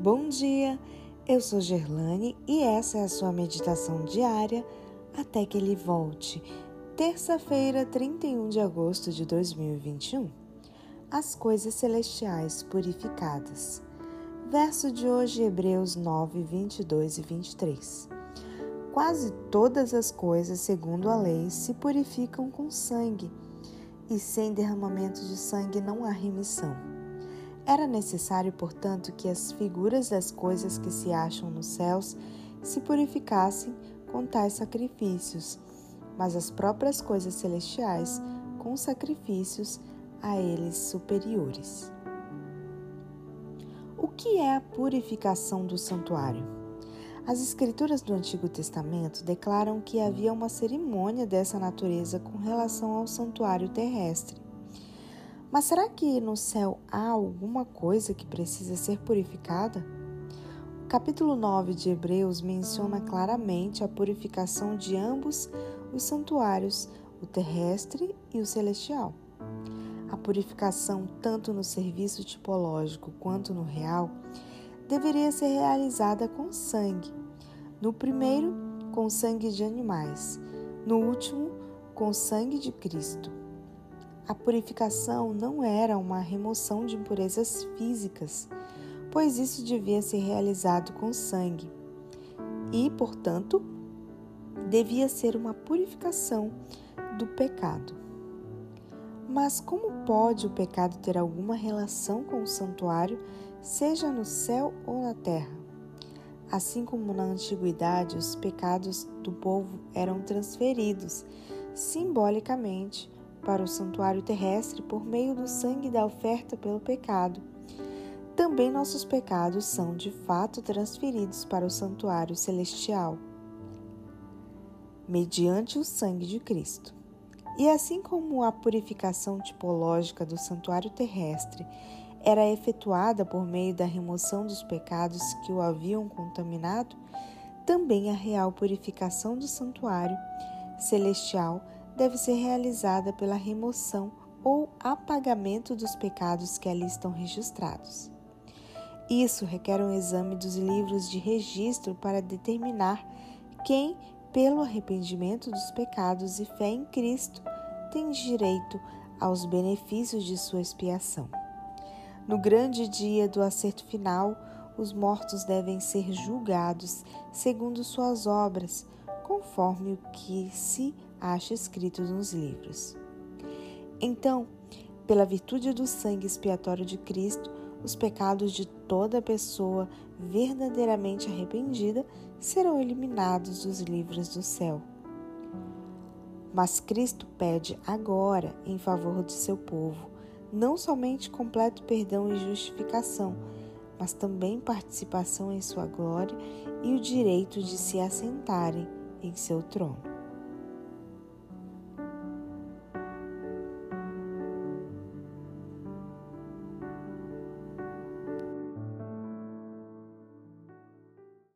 Bom dia, eu sou Gerlane e essa é a sua meditação diária até que ele volte. Terça-feira, 31 de agosto de 2021. As coisas celestiais purificadas. Verso de hoje, Hebreus 9, 22 e 23. Quase todas as coisas, segundo a lei, se purificam com sangue, e sem derramamento de sangue não há remissão. Era necessário, portanto, que as figuras das coisas que se acham nos céus se purificassem com tais sacrifícios, mas as próprias coisas celestiais com sacrifícios a eles superiores. O que é a purificação do santuário? As Escrituras do Antigo Testamento declaram que havia uma cerimônia dessa natureza com relação ao santuário terrestre. Mas será que no céu há alguma coisa que precisa ser purificada? O capítulo 9 de Hebreus menciona claramente a purificação de ambos os santuários, o terrestre e o celestial. A purificação, tanto no serviço tipológico quanto no real, deveria ser realizada com sangue. No primeiro, com sangue de animais, no último, com sangue de Cristo. A purificação não era uma remoção de impurezas físicas, pois isso devia ser realizado com sangue e, portanto, devia ser uma purificação do pecado. Mas como pode o pecado ter alguma relação com o santuário, seja no céu ou na terra? Assim como na antiguidade os pecados do povo eram transferidos simbolicamente para o santuário terrestre por meio do sangue da oferta pelo pecado. Também nossos pecados são de fato transferidos para o santuário celestial, mediante o sangue de Cristo. E assim como a purificação tipológica do santuário terrestre era efetuada por meio da remoção dos pecados que o haviam contaminado, também a real purificação do santuário celestial deve ser realizada pela remoção ou apagamento dos pecados que ali estão registrados. Isso requer um exame dos livros de registro para determinar quem, pelo arrependimento dos pecados e fé em Cristo, tem direito aos benefícios de sua expiação. No grande dia do acerto final, os mortos devem ser julgados segundo suas obras, conforme o que se acha escrito nos livros. Então, pela virtude do sangue expiatório de Cristo, os pecados de toda pessoa verdadeiramente arrependida serão eliminados dos livros do céu. Mas Cristo pede agora em favor de seu povo não somente completo perdão e justificação, mas também participação em sua glória e o direito de se assentarem em seu trono.